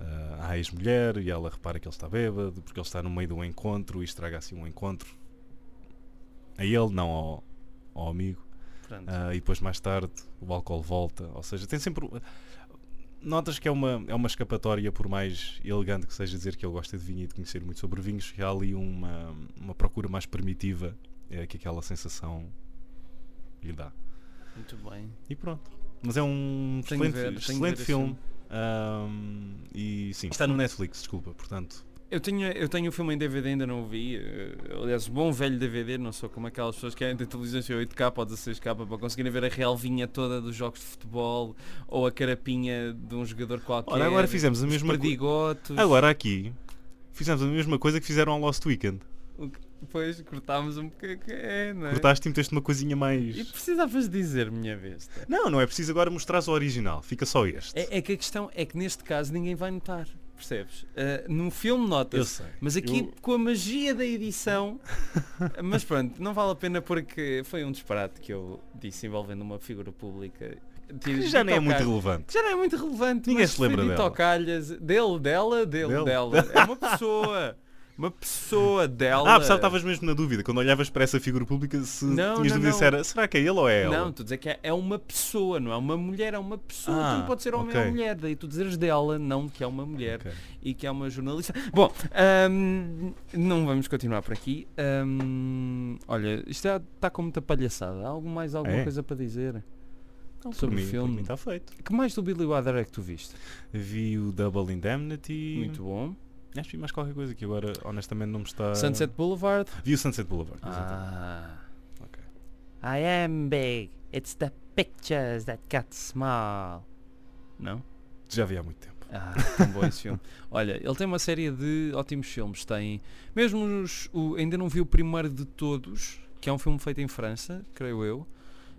ah, à ex-mulher e ela repara que ele está bêbado porque ele está no meio de um encontro e estraga assim um encontro a ele, não ao, ao amigo. Ah, e depois mais tarde o álcool volta. Ou seja, tem sempre. Notas que é uma, é uma escapatória, por mais elegante que seja dizer que ele gosta de vinho e de conhecer muito sobre vinhos, que há ali uma, uma procura mais primitiva é, que aquela sensação lhe dá. Muito bem. E pronto. Mas é um Tenho excelente, ver, excelente esse filme. Ahm, e sim, está no Netflix, desculpa, portanto. Eu tenho, eu tenho o filme em DVD, ainda não o vi. eh, Aliás, bom velho DVD, não sou como aquelas pessoas que querem ter televisões em 8K ou 16K para conseguirem ver a relvinha toda dos jogos de futebol ou a carapinha de um jogador qualquer. Olha, agora fizemos a mesma coisa. Agora aqui fizemos a mesma coisa que fizeram ao Lost Weekend. Depois cortámos um bocadinho. É, é? Cortaste e meteste uma coisinha mais. E precisavas dizer, minha vez. Não, não é preciso agora mostrar o original, fica só este. É, é que a questão é que neste caso ninguém vai notar. Percebes? Ah, num filme sei. Mas aqui Eu- com a magia da edição. mas pronto, não vale a pena porque foi um disparate que eu disse envolvendo uma figura pública. Que Dito já nem é muito relevante. Já não é muito relevante. Ninguém se lembra dela. calhas. Dele, dela, dele, Dele. dela. É uma pessoa. Uma pessoa dela. Ah, pessoal, estavas mesmo na dúvida. Quando olhavas para essa figura pública, se Não, tinhas não, dúvida não. se era, será que é ele ou é ela? Não, tu dizer que é, é uma pessoa, não é uma mulher, é uma pessoa. Ah, tu pode ser homem ok. ou mulher. Daí tu dizeres dela, não que é uma mulher. Ok. e que é uma jornalista. Bom, ahm, não vamos continuar por aqui. Ahm, olha, isto está com muita palhaçada. Há algo mais alguma É? coisa para dizer? Não, Sobre o mim, filme. por mim está feito. Que mais do Billy Wilder é que tu viste? Vi o Double Indemnity. Muito bom. Acho que vi mais qualquer coisa que agora honestamente não me está. Sunset Boulevard. Vi o Sunset Boulevard. exatamente. Ah. Ok. I am big. It's the pictures that got small. Não? Já vi há muito tempo. Ah, tão bom esse filme. Olha, ele tem uma série de ótimos filmes. Tem, mesmo os, o, ainda não vi o primeiro de todos, que é um filme feito em França, creio eu,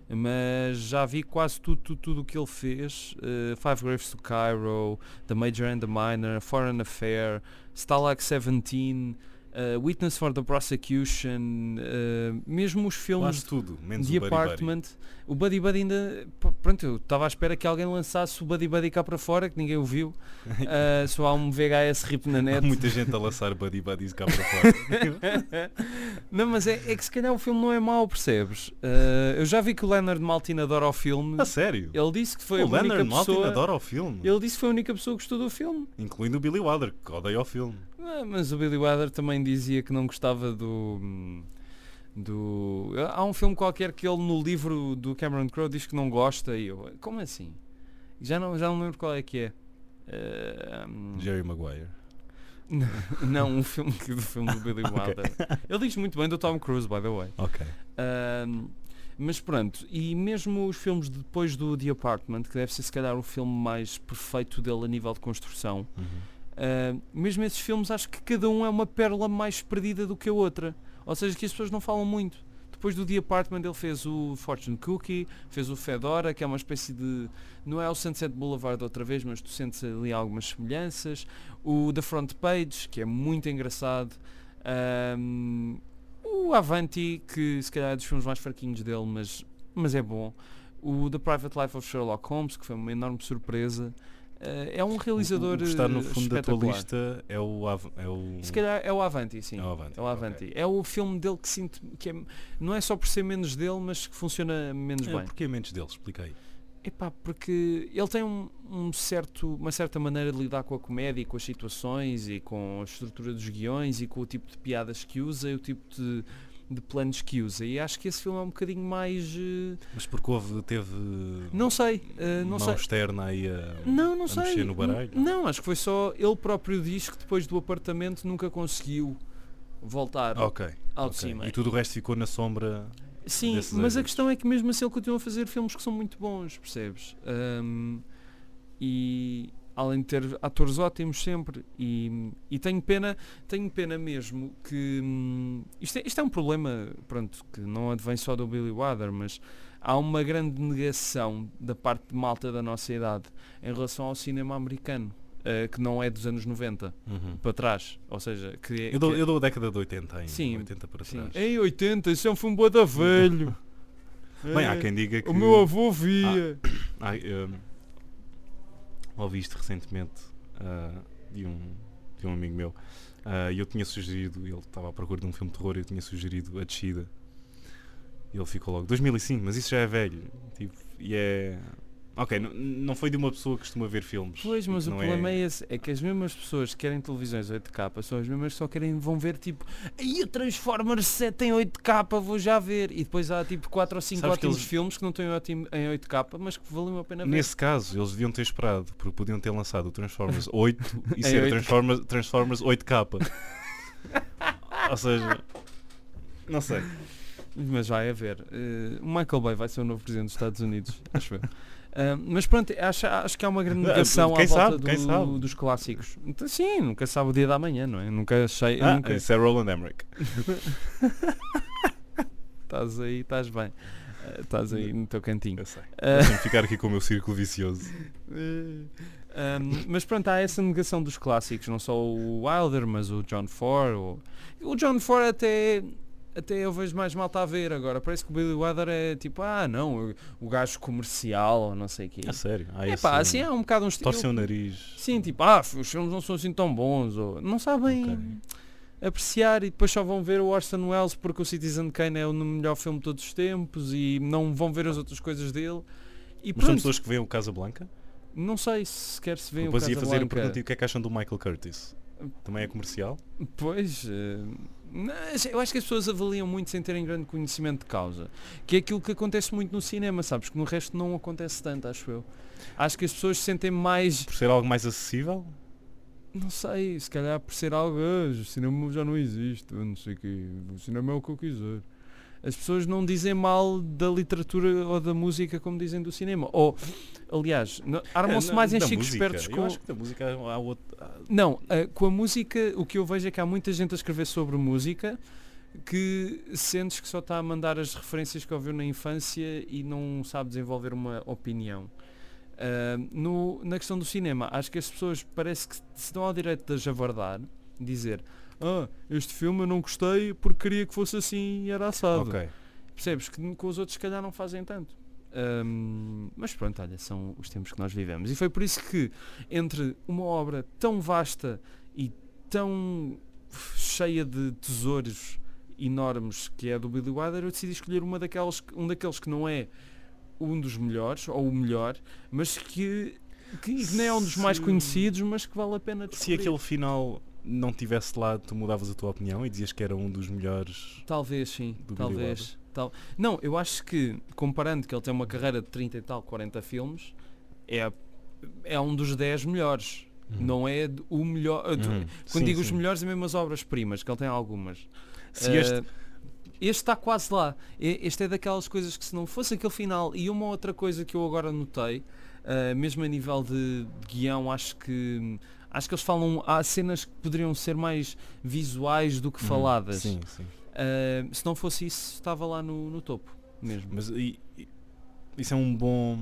mas já vi quase tudo, tudo, tudo o que ele fez. eh, Five Graves to Cairo, The Major and the Minor, Foreign Affair, Stalag 17, eh, Witness for the Prosecution, eh, mesmo os filmes Quase tudo, menos The o Buddy Buddy. Apartment, o Buddy Buddy ainda. Pronto, eu estava à espera que alguém lançasse o Buddy Buddy cá para fora, que ninguém o viu. Ah, só há um VHS rip na Há net. muita gente a lançar Buddy Buddies cá para fora. não, mas é, é que se calhar o filme não é mau, percebes? Eu já vi que o Leonard Maltin adora o filme. a sério? Ele disse que foi o a única Leonard Maltin pessoa. adora o filme. Ele disse que foi a única pessoa que gostou do filme. Incluindo o Billy Wilder, que odeia o filme. Ah, mas o Billy Wilder também dizia que não gostava do. do há um filme qualquer que ele no livro do Cameron Crowe diz que não gosta e eu como assim já não já não lembro qual é que é hum, Jerry Maguire. não um filme que- do filme do Billy. Wilder ele diz muito bem do Tom Cruise by the way Ok. Ahm, mas pronto, e mesmo os filmes depois do The Apartment, que deve ser se calhar o filme mais perfeito dele a nível de construção, Uhum. Uh, mesmo esses filmes acho que cada um é uma pérola mais perdida do que a outra. Ou seja, que as pessoas não falam muito. Depois do The Apartment ele fez o Fortune Cookie, fez o Fedora, que é uma espécie de. Não é o Sunset Boulevard outra vez, mas tu sentes ali algumas semelhanças. O The Front Page, que é muito engraçado. Um, o Avanti, que se calhar é dos filmes mais fraquinhos dele, mas, mas é bom. O The Private Life of Sherlock Holmes, que foi uma enorme surpresa. Uh, é um realizador O que está no eh, fundo da tua lista é o. É o... Se calhar é o Avanti, sim. É o Avanti, É o Avanti. É o filme dele que sinto que é, não é só por ser menos dele, mas que funciona menos É, bem. Porquê mentes dele? Explica aí. Epá, porque ele tem um, um certo, uma certa maneira de lidar com a comédia e com as situações e com a estrutura dos guiões e com o tipo de piadas que usa e o tipo de, de planos que usa. E acho que esse filme é um bocadinho mais. eh, Mas porque houve, teve. não sei, eh, não mão sei. externa aí a. Não, não a sei. mexer no baralho? Não, acho que foi só ele próprio diz que depois do apartamento nunca conseguiu voltar Ok. ao ok. de cima. E tudo o resto ficou na sombra. Sim, mas a êxitos. questão é que mesmo assim ele continua a fazer filmes que são muito bons, percebes? Ahm, e além de ter atores ótimos sempre e, e tenho pena tenho pena mesmo que hum, isto, é, isto é um problema pronto que não advém só do Billy Wilder mas há uma grande negação da parte de malta da nossa idade em relação ao cinema americano eh, que não é dos anos 90 para trás ou seja que, é- Eu dou, que- eu dou a década de 80 ainda. Sim, 80 para sim. trás. em 80 isso é um filme bué da velho Bem, há É. quem diga que. O meu avô via. Ai, hum, ouvi isto recentemente ah, de, um, de um amigo meu. Ah, e eu tinha sugerido, ele estava à procura de um filme de terror eu tinha sugerido A Descida. E ele ficou logo 2005, mas isso já é velho. Tipo, e é Ok, n- não foi de uma pessoa que costuma ver filmes. Pois, mas o não problema é... esse, é que as mesmas pessoas que querem televisões 8K são as mesmas que só querem, vão ver tipo, aí o Transformers 7 em 8K, vou já ver. E depois há tipo 4 ou 5 Sabes que ótimos eles- filmes que não estão em ótimo- em 8K, mas que valiam a pena ver. Nesse caso, eles deviam ter esperado, porque podiam ter lançado o Transformers 8 e ser 8K. Transformers, Transformers 8K. Ou seja, não sei. Mas vai haver. Eh, o Michael Bay vai ser o novo presidente dos Estados Unidos, acho eu. Ah, mas pronto, acho, acho que há uma grande negação Quem à volta sabe, do- dos clássicos. Então, sim, nunca sabe o dia da manhã, não é? Nunca achei. Ah, nunca... isso é Roland Emmerich. Estás aí, estás bem. Ah, Estás aí no teu cantinho. Eu sei. Ah, Deixa-me ficar aqui com o meu círculo vicioso. Um, mas pronto, há essa negação dos clássicos, não só o Wilder, mas o John Ford. O, o John Ford até, até eu vejo mais malta a ver agora. Parece que o Billy Wilder é tipo, ah não, o, gajo comercial ou não sei o quê. A sério. Há É pá, assim há um bocado um estilo. Torce o nariz. Sim, tipo, ah, os filmes não são assim tão bons, ou não sabem Ok. apreciar e depois só vão ver o Orson Welles porque o Citizen Kane é o melhor filme de todos os tempos e não vão ver as outras coisas dele. E Mas são pessoas que veem o Casablanca? não sei se sequer se vê o Depois ia fazer Casablanca. pergunta e o que é que acham do Michael Curtis? Também é comercial? Pois, mas eu acho que as pessoas avaliam muito sem terem grande conhecimento de causa. Que é aquilo que acontece muito no cinema, sabes? Que no resto não acontece tanto, acho eu. Acho que as pessoas sentem mais, Por ser algo mais acessível? não sei, se calhar por ser algo, "Ah, o cinema já não existe, não sei o quê, o cinema é o que eu quiser. As pessoas não dizem mal da literatura ou da música como dizem do cinema. Ou, aliás, armam-se É, mais em chicos espertos Eu com... acho que da música há outro... Não, eh, com a música, o que eu vejo é que há muita gente a escrever sobre música que sentes que só está a mandar as referências que ouviu na infância e não sabe desenvolver uma opinião. Ah, no- na questão do cinema, acho que as pessoas parece que se dão ao direito de javardar, dizer ah, este filme eu não gostei porque queria que fosse assim e era assado. Ok. Percebes que com os outros se calhar não fazem tanto. Ahm, mas pronto, olha, são os tempos que nós vivemos. E foi por isso que entre uma obra tão vasta e tão cheia de tesouros enormes que é a do Billy Wilder, eu decidi escolher uma daquelas, um daqueles que não é um dos melhores, ou o melhor, mas que, que nem é um dos mais Se- conhecidos, mas que vale a pena Se descobrir. aquele final não tivesse lá, tu mudavas a tua opinião e dizias que era um dos melhores... Talvez sim, talvez. Tal... Não, eu acho que, comparando que ele tem uma carreira de 30 e tal, 40 filmes, é, é um dos 10 melhores. Não é o melhor. Hum, Quando sim, digo os sim. melhores, é mesmo as obras-primas, que ele tem algumas. Se Uh, este... este está quase lá. Este é daquelas coisas que se não fosse aquele final e uma outra coisa que eu agora notei, uh, mesmo a nível de guião, acho que acho que eles falam há cenas que poderiam ser mais visuais do que Hum, faladas. Sim, sim. Uh, se não fosse isso, estava lá no, no topo mesmo. Mas e- e- isso é um bom...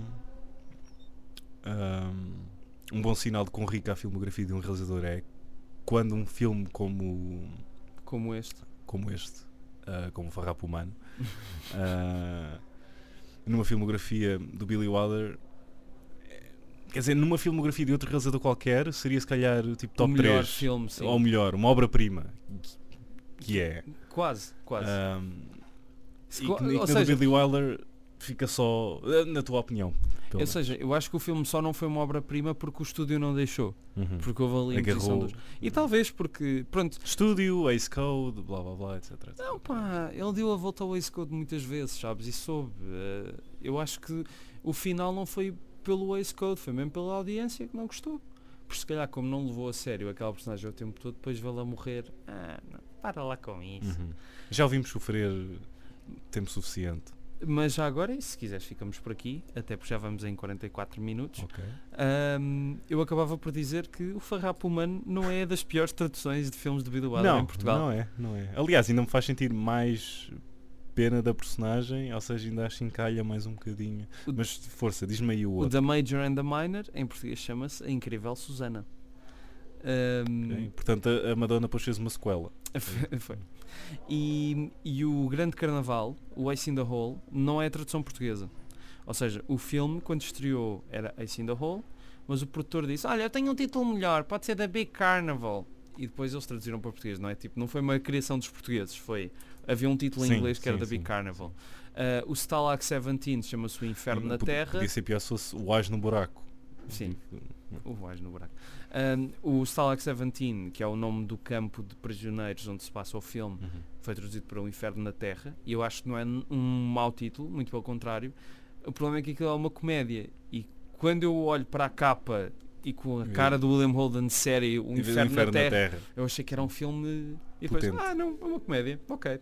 ahm, um bom sinal de quão rica a filmografia de um realizador é quando um filme como, Como este. como este, ah, como Farrapo Humano, ah, numa filmografia do Billy Wilder, quer dizer, numa filmografia de outro realizador qualquer, seria se calhar tipo o top melhor 3. filme, sim. Ou melhor, uma obra-prima. Que é. Quase, quase. ahm, Se e que, e que seja, Billy Wilder fica só. eh, Na tua opinião. ou seja, eu acho que o filme só não foi uma obra-prima porque o estúdio não deixou. menos. Uhum. Porque houve ali a imposição dos... E talvez porque, pronto, Estúdio, Ace Code, blá blá blá, etc. etc. Não, pá, ele deu a volta ao Ace Code muitas vezes, sabes? E soube. eh, eu acho que o final não foi pelo Ace Code, foi mesmo pela audiência que não gostou. Porque se calhar, como não levou a sério aquela personagem o tempo todo, depois vê-la morrer. Ah, não, para lá com isso. Uhum. Já ouvimos sofrer tempo suficiente. Mas já agora, e se quiseres, ficamos por aqui, até porque já vamos em 44 minutos. Ok. Ahm, eu acabava por dizer que o Farrapo Humano não é das piores traduções de filmes de Não, em Portugal. não é, não é. Aliás, ainda me faz sentir mais pena da personagem, ou seja, ainda acho encalha mais um bocadinho. O- Mas força, diz-me aí o O outro. The Major and the Minor, em português chama-se A Incrível Susana. Ahm, ok? Portanto, a, a Madonna depois fez uma sequela. Foi. E, e o Grande Carnaval, o Ace in the Hole, não é a tradução portuguesa. Ou seja, o filme, quando estreou, era Ace in the Hole, mas o produtor disse, olha, eu tenho um título melhor, pode ser The Big Carnival. e depois eles traduziram para português, não é? Tipo, não foi uma criação dos portugueses, foi. Havia um título em Sim, inglês que era sim, The Big. Carnival. Uh, o Stalag 17 chama-se O Inferno na Terra. Podia ser pior se fosse o Ás no buraco. Sim, Tipo, o mais no buraco. Um, o Stalag 17, que é o nome do campo de prisioneiros onde se passa o filme, uhum. foi traduzido para O Inferno na Terra. E eu acho que não é um mau título, muito pelo contrário. O problema é que aquilo é uma comédia. E quando eu olho para a capa e com a E- cara do William Holden série O vês Inferno, na, terra, eu achei que era um filme. E depois, Potente. ah, não, é uma comédia. Ok.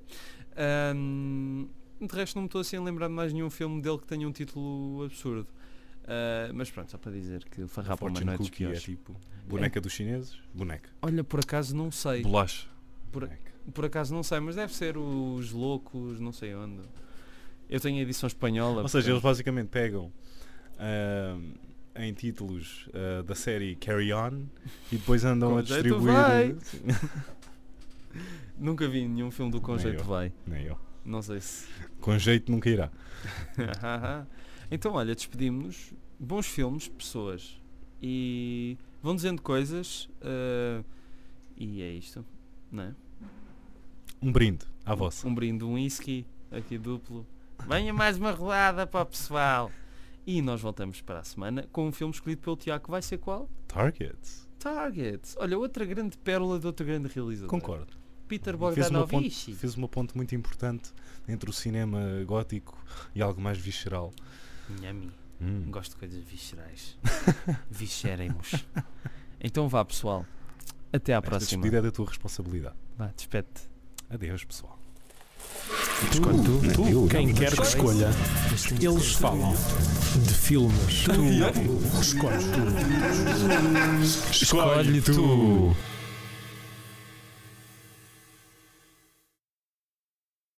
Um, de resto, não me estou assim a lembrar de mais nenhum filme dele que tenha um título absurdo. Uh, mas pronto, só para dizer que o Farrapo é dos Cookie é tipo boneca dos chineses? Boneca. Olha, por acaso não sei. Bolacha. Por-. Por acaso não sei, mas deve ser os loucos, não sei onde. Eu tenho a edição espanhola. Ou seja, eles basicamente pegam ahm, em títulos ah, da série Carry On e depois andam Com a distribuir. vai. Nunca vi nenhum filme do Conjeito. Vai. Nem eu. Não sei se. Com jeito nunca irá. então, olha, despedimos-nos. Bons filmes, pessoas. E vão dizendo coisas. eh, e é isto, não é? Um brinde à vossa. Um brinde, um whisky, aqui duplo. Venha mais uma rodada para o pessoal. E nós voltamos para a semana com um filme escolhido pelo Tiago. Vai ser qual? Targets. Target. Olha, outra grande pérola de outro grande realizador. Concordo. Peter Bogdanovich. fez uma ponte muito importante entre o cinema gótico e algo mais visceral. Nhami. Hum. Gosto de coisas viscerais. Visceremos. Então vá, pessoal. Até à Esta próxima. despedida é da tua responsabilidade. Vá, despede-te. Adeus, pessoal. Escolhe tu, quem quer que escolha, eles falam de filmes. Tu escolhe tu. Escolhe tu.